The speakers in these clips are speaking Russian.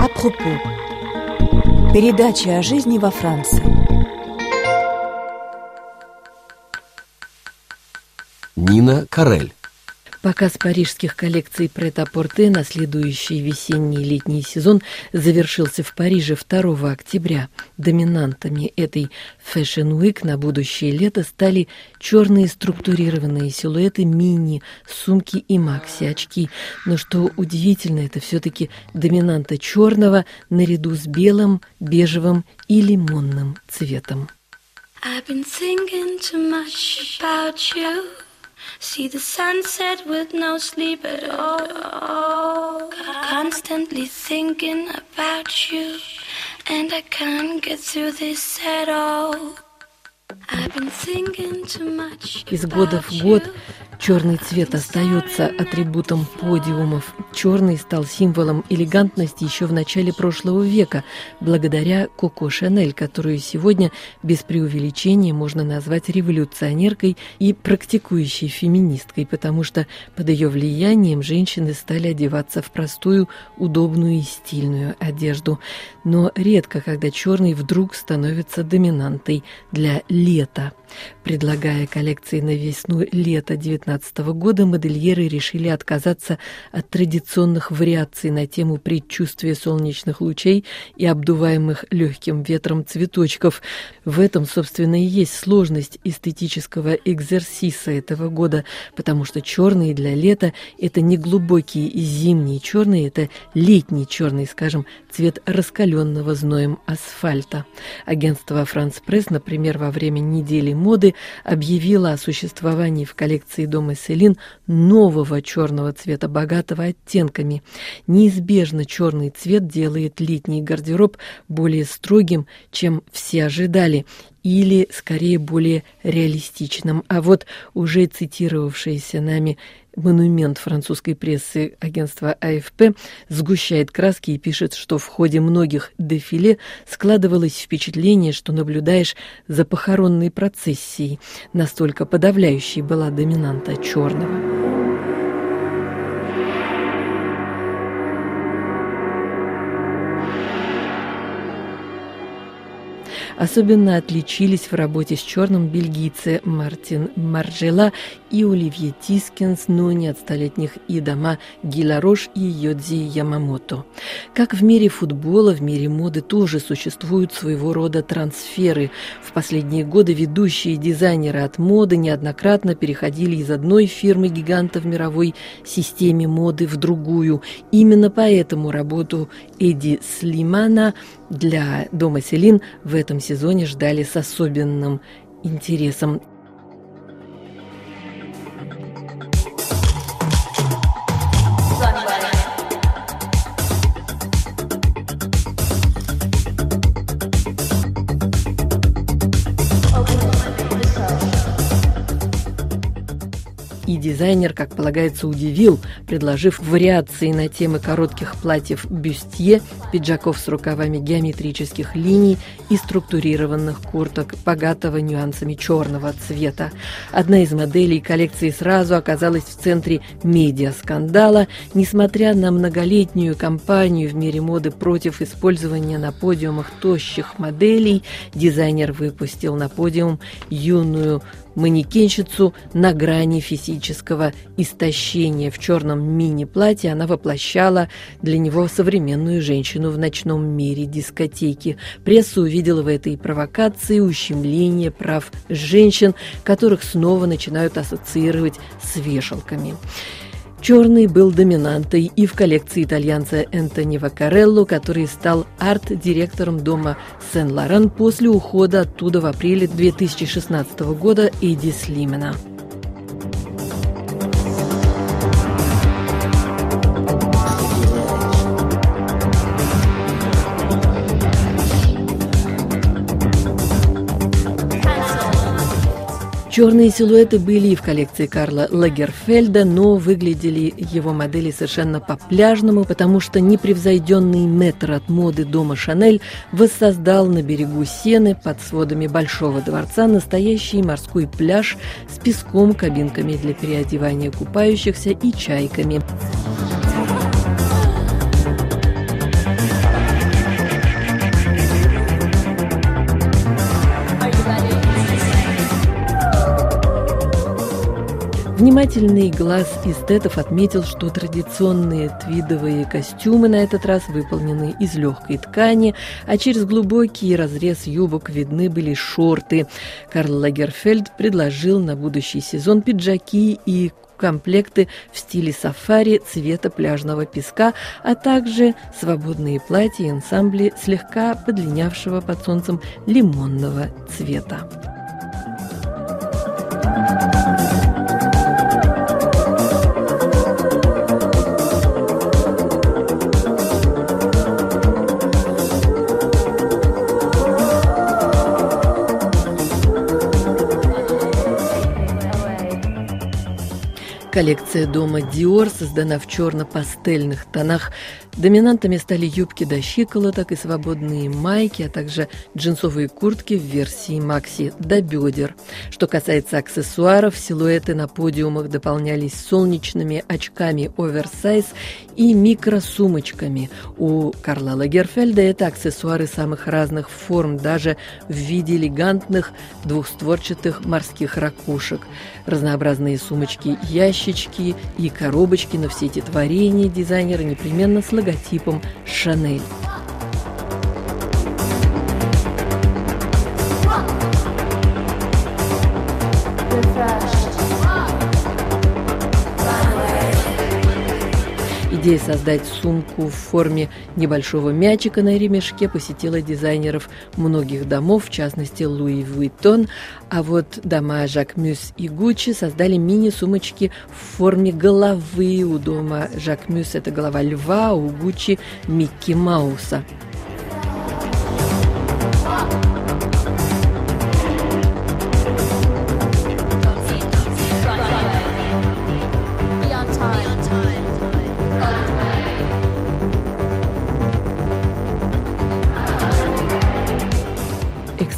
Апропо. Передача о жизни во Франции. Нина Карель. Показ парижских коллекций Прет-а-Порте на следующий весенний и летний сезон завершился в Париже 2 октября. Доминантами этой Fashion Week на будущее лето стали черные структурированные силуэты мини, сумки и макси-очки. Но что удивительно, это все-таки доминанта черного наряду с белым, бежевым и лимонным цветом. I've been. See the sunset with no sleep at all. Constantly thinking about you, and I can't get through this at all. I've been thinking too much. Из года в год Черный цвет остается атрибутом подиумов. Черный стал символом элегантности еще в начале прошлого века, благодаря Коко Шанель, которую сегодня без преувеличения можно назвать революционеркой и практикующей феминисткой, потому что под ее влиянием женщины стали одеваться в простую, удобную и стильную одежду. Но редко, когда черный вдруг становится доминантой для лета. Предлагая коллекции на весну-лето 19 года, модельеры решили отказаться от традиционных вариаций на тему предчувствия солнечных лучей и обдуваемых легким ветром цветочков. В этом, собственно, и есть сложность эстетического экзерсиса этого года, потому что черные для лета – это не глубокие и зимние черные, это летний черный, скажем, цвет раскаленного зноем асфальта. Агентство «Франс Пресс», например, во время недели моды объявила о существовании в коллекции дома Селин нового черного цвета, богатого оттенками. Неизбежно черный цвет делает летний гардероб более строгим, чем все ожидали, или, скорее, более реалистичным. А вот уже цитировавшаяся нами монумент французской прессы агентства АФП сгущает краски и пишет, что в ходе многих дефиле складывалось впечатление, что наблюдаешь за похоронной процессией. Настолько подавляющей была доминанта черного. Особенно отличились в работе с черным бельгийцы Мартин Маржела и Оливье Тискинс, но не от столетних и дома Гиларош и Йодзи Ямамото. Как в мире футбола, в мире моды тоже существуют своего рода трансферы. В последние годы ведущие дизайнеры от моды неоднократно переходили из одной фирмы гиганта в мировой системе моды в другую. Именно поэтому работу Эдди Слимана для Дома Селин в этом сезоне ждали с особенным интересом. И дизайнер, как полагается, удивил, предложив вариации на темы коротких платьев бюстье, пиджаков с рукавами геометрических линий и структурированных курток, богатого нюансами черного цвета. Одна из моделей коллекции сразу оказалась в центре медиаскандала, несмотря на многолетнюю кампанию в мире моды против использования на подиумах тощих моделей, дизайнер выпустил на подиум юную манекенщицу на грани физического истощения. В черном мини-платье она воплощала для него современную женщину в ночном мире дискотеки. Пресса увидела в этой провокации ущемление прав женщин, которых снова начинают ассоциировать с вешалками. Черный был доминантой и в коллекции итальянца Энтони Вакарелло, который стал арт-директором дома Сен-Лоран после ухода оттуда в апреле 2016 года Эдди Слимена. Черные силуэты были и в коллекции Карла Лагерфельда, но выглядели его модели совершенно по-пляжному, потому что непревзойденный метр от моды дома Шанель воссоздал на берегу Сены под сводами Большого дворца настоящий морской пляж с песком, кабинками для переодевания купающихся и чайками. Внимательный глаз эстетов отметил, что традиционные твидовые костюмы на этот раз выполнены из легкой ткани, а через глубокий разрез юбок видны были шорты. Карл Лагерфельд предложил на будущий сезон пиджаки и комплекты в стиле сафари цвета пляжного песка, а также свободные платья и ансамбли слегка подлинявшего под солнцем лимонного цвета. Коллекция дома Dior создана в черно-пастельных тонах Доминантами стали юбки до щиколоток и свободные майки, а также джинсовые куртки в версии макси до бедер. Что касается аксессуаров, силуэты на подиумах дополнялись солнечными очками оверсайз и микросумочками. У Карла Лагерфельда это аксессуары самых разных форм, даже в виде элегантных двухстворчатых морских ракушек. Разнообразные сумочки-ящички и коробочки, но все эти творения дизайнера непременно с логотипом «Шанель». Идея создать сумку в форме небольшого мячика на ремешке посетила дизайнеров многих домов, в частности Луи Вуиттон, а вот дома Жак Мюс и Гуччи создали мини-сумочки в форме головы. У дома Жак Мюс это голова льва, у Гуччи Микки Мауса.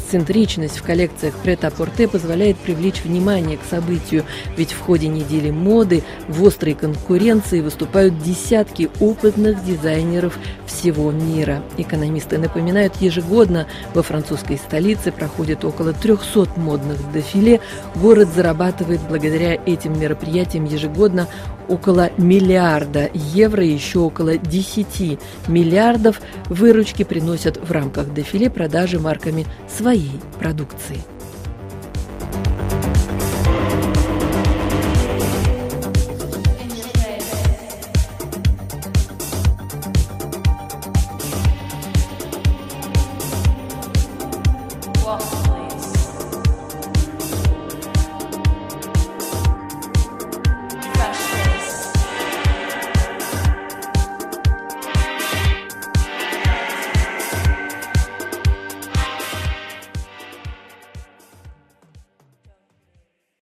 Эксцентричность в коллекциях прет-а-порте позволяет привлечь внимание к событию, ведь в ходе недели моды в острой конкуренции выступают десятки опытных дизайнеров всего мира. Экономисты напоминают, ежегодно во французской столице проходит около 300 модных дефиле. Город зарабатывает благодаря этим мероприятиям ежегодно около миллиарда евро, еще около 10 миллиардов выручки приносят в рамках дефиле продажи марками своей продукции.